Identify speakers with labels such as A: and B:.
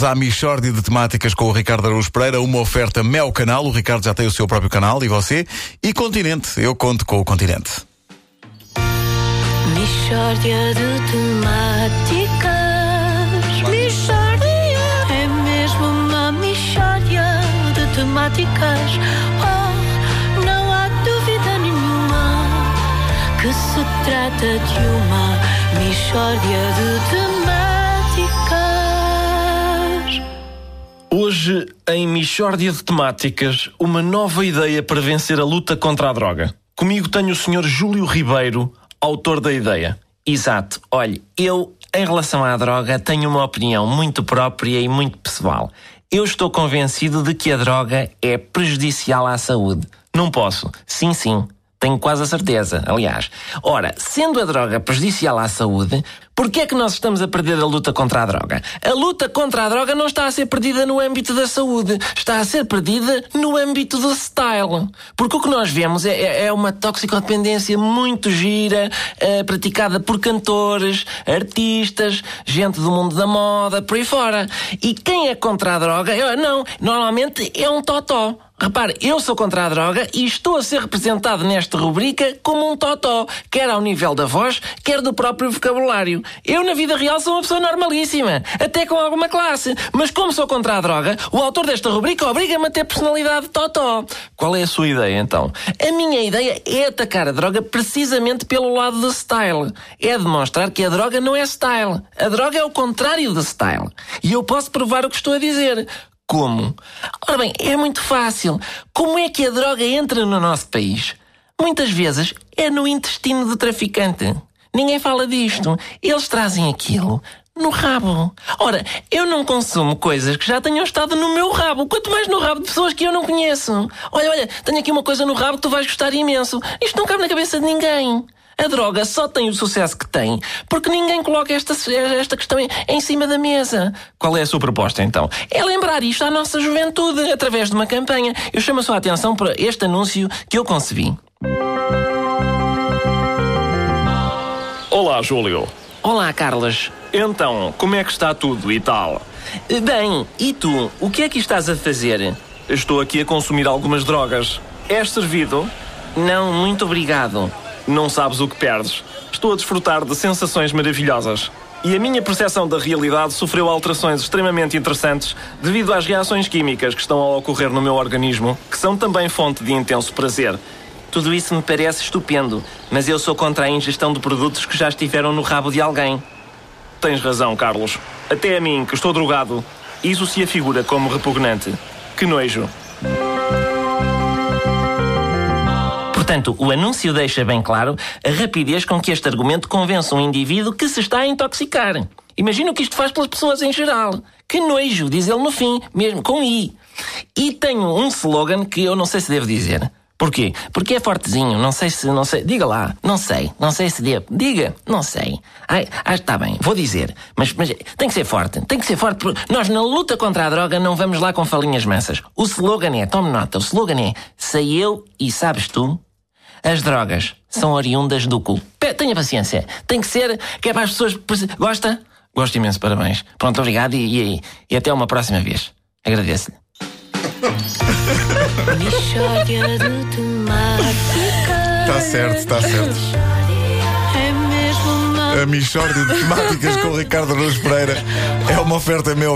A: Vamos à Michórdia de Temáticas com o Ricardo Araújo Pereira, uma oferta Mel Canal. O Ricardo já tem o seu próprio canal, e você? E Continente, eu conto com o Continente.
B: Michórdia de temáticas. Michórdia é mesmo uma michórdia de temáticas. Oh, não há dúvida nenhuma que se trata de uma michórdia de temáticas.
C: Hoje, em Michórdia de Temáticas, uma nova ideia para vencer a luta contra a droga. Comigo tenho o Sr. Júlio Ribeiro, autor da ideia.
D: Exato. Olhe, eu, em relação à droga, tenho uma opinião muito própria e muito pessoal. Eu estou convencido de que a droga é prejudicial à saúde. Não posso. Sim, sim. Tenho quase a certeza, aliás. Ora, sendo a droga prejudicial à saúde, por que é que nós estamos a perder a luta contra a droga? A luta contra a droga não está a ser perdida no âmbito da saúde, está a ser perdida no âmbito do style. Porque o que nós vemos é, é- é uma toxicodependência muito gira, eh, praticada por cantores, artistas, gente do mundo da moda, por aí fora. E quem é contra a droga? Não, normalmente é um totó. Repare, eu sou contra a droga e estou a ser representado nesta rubrica como um totó, quer ao nível da voz, quer do próprio vocabulário. Eu, na vida real, sou uma pessoa normalíssima, até com alguma classe. Mas como sou contra a droga, o autor desta rubrica obriga-me a ter personalidade de totó.
C: Qual é a sua ideia, então?
D: A minha ideia é atacar a droga precisamente pelo lado do style. É demonstrar que a droga não é style. A droga é o contrário do style. E eu posso provar o que estou a dizer. Como? Ora bem, é muito fácil. Como é que a droga entra no nosso país? Muitas vezes é no intestino do traficante. Ninguém fala disto. Eles trazem aquilo no rabo. Ora, eu não consumo coisas que já tenham estado no meu rabo, quanto mais no rabo de pessoas que eu não conheço. Olha, olha, tenho aqui uma coisa no rabo que tu vais gostar imenso. Isto não cabe na cabeça de ninguém. A droga só tem o sucesso que tem porque ninguém coloca esta, esta questão em, em cima da mesa.
C: Qual é a sua proposta, então?
D: É lembrar isto à nossa juventude através de uma campanha. Eu chamo a sua atenção para este anúncio que eu concebi.
C: Olá, Júlio.
D: Olá, Carlas.
C: Então, como é que está tudo e tal?
D: Bem, e tu? O que é que estás a fazer?
C: Estou aqui a consumir algumas drogas. És servido?
D: Não, muito obrigado.
C: Não sabes o que perdes. Estou a desfrutar de sensações maravilhosas. E a minha percepção da realidade sofreu alterações extremamente interessantes devido às reações químicas que estão a ocorrer no meu organismo, que são também fonte de intenso prazer.
D: Tudo isso me parece estupendo, mas eu sou contra a ingestão de produtos que já estiveram no rabo de alguém.
C: Tens razão, Carlos. Até a mim, que estou drogado, isso se afigura como repugnante. Que nojo.
D: Portanto, o anúncio deixa bem claro a rapidez com que este argumento convence um indivíduo que se está a intoxicar. Imagina o que isto faz pelas pessoas em geral. Que nojo, diz ele no fim, mesmo com I. E tenho um slogan que eu não sei se devo dizer. Porquê? Porque é fortezinho, não sei se, não sei, diga lá, não sei, não sei se devo, diga, não sei. Ai, ah, está bem, vou dizer, mas, mas tem que ser forte, tem que ser forte, porque nós na luta contra a droga não vamos lá com falinhas mansas. O slogan é, tome nota, o slogan é, sei eu e sabes tu, as drogas são oriundas do cu. Tenha paciência. Tem que ser, que é para as pessoas. Gosta? Gosto imenso, parabéns. Pronto, obrigado e, e, e até uma próxima vez. Agradeço-lhe.
A: Está certo, está certo. A Michórdia de Temáticas com Ricardo Araújo Pereira é uma oferta meu